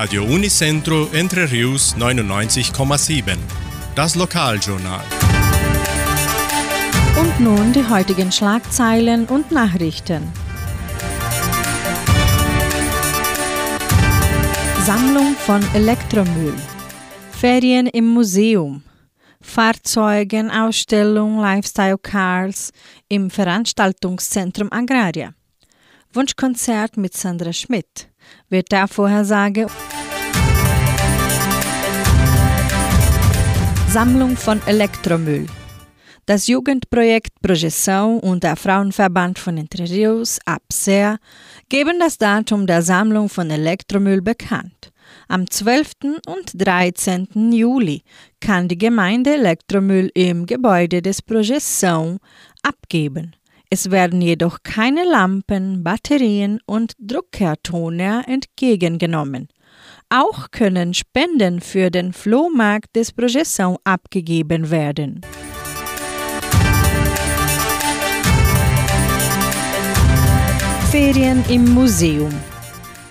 Radio Unicentro Entre Rius 99,7. Das Lokaljournal. Und nun die heutigen Schlagzeilen und Nachrichten. Sammlung von Elektromüll. Ferien im Museum. Fahrzeugenausstellung Lifestyle Cars im Veranstaltungszentrum Agraria. Wunschkonzert mit Sandra Schmidt. Wettervorhersage. Sammlung von Elektromüll. Das Jugendprojekt Projeção und der Frauenverband von Entre Rios, APSER, geben das Datum der Sammlung von Elektromüll bekannt. Am 12. und 13. Juli kann die Gemeinde Elektromüll im Gebäude des Projeção abgeben. Es werden jedoch keine Lampen, Batterien und Druckertoner entgegengenommen. Auch können Spenden für den Flohmarkt des Projeção abgegeben werden. Ferien im Museum.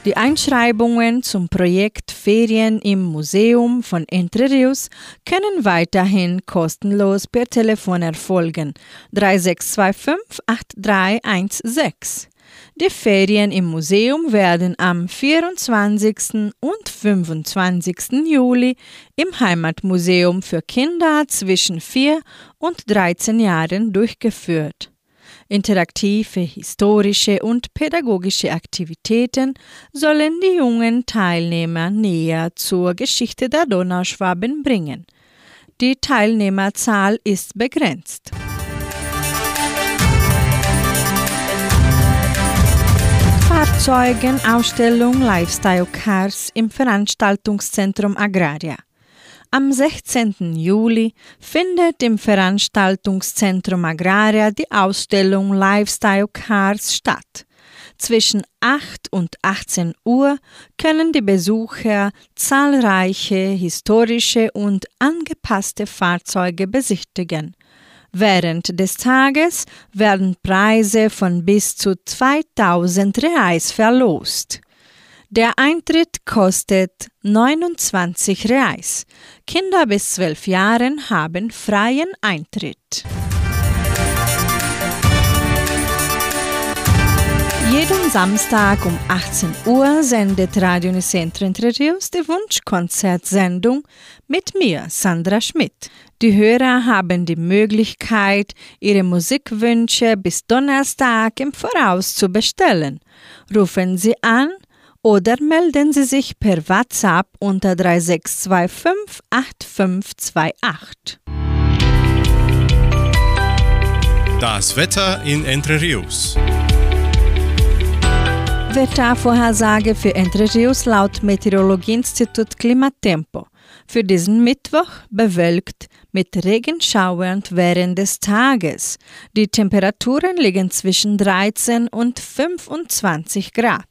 Die Einschreibungen zum Projekt Ferien im Museum von Entre Rios können weiterhin kostenlos per Telefon erfolgen 3625 8316. Die Ferien im Museum werden am 24. und 25. Juli im Heimatmuseum für Kinder zwischen 4 und 13 Jahren durchgeführt. Interaktive, historische und pädagogische Aktivitäten sollen die jungen Teilnehmer näher zur Geschichte der Donauschwaben bringen. Die Teilnehmerzahl ist begrenzt. Fahrzeugenausstellung Lifestyle Cars im Veranstaltungszentrum Agraria. Am 16. Juli findet im Veranstaltungszentrum Agraria die Ausstellung Lifestyle Cars statt. Zwischen 8 und 18 Uhr können die Besucher zahlreiche historische und angepasste Fahrzeuge besichtigen. Während des Tages werden Preise von bis zu 2000 Reais verlost. Der Eintritt kostet 29 Reais. Kinder bis 12 Jahren haben freien Eintritt. Jeden Samstag um 18 Uhr sendet Radio Unicentro Entre die Wunschkonzertsendung mit mir, Sandra Schmidt. Die Hörer haben die Möglichkeit, ihre Musikwünsche bis Donnerstag im Voraus zu bestellen. Rufen Sie an oder melden Sie sich per WhatsApp unter 3625 8528. Das Wetter in Entre Rios. Wettervorhersage für Entre Rios laut Meteorologieinstitut Klimatempo. Für diesen Mittwoch bewölkt mit Regenschauern während des Tages. Die Temperaturen liegen zwischen 13 und 25 Grad.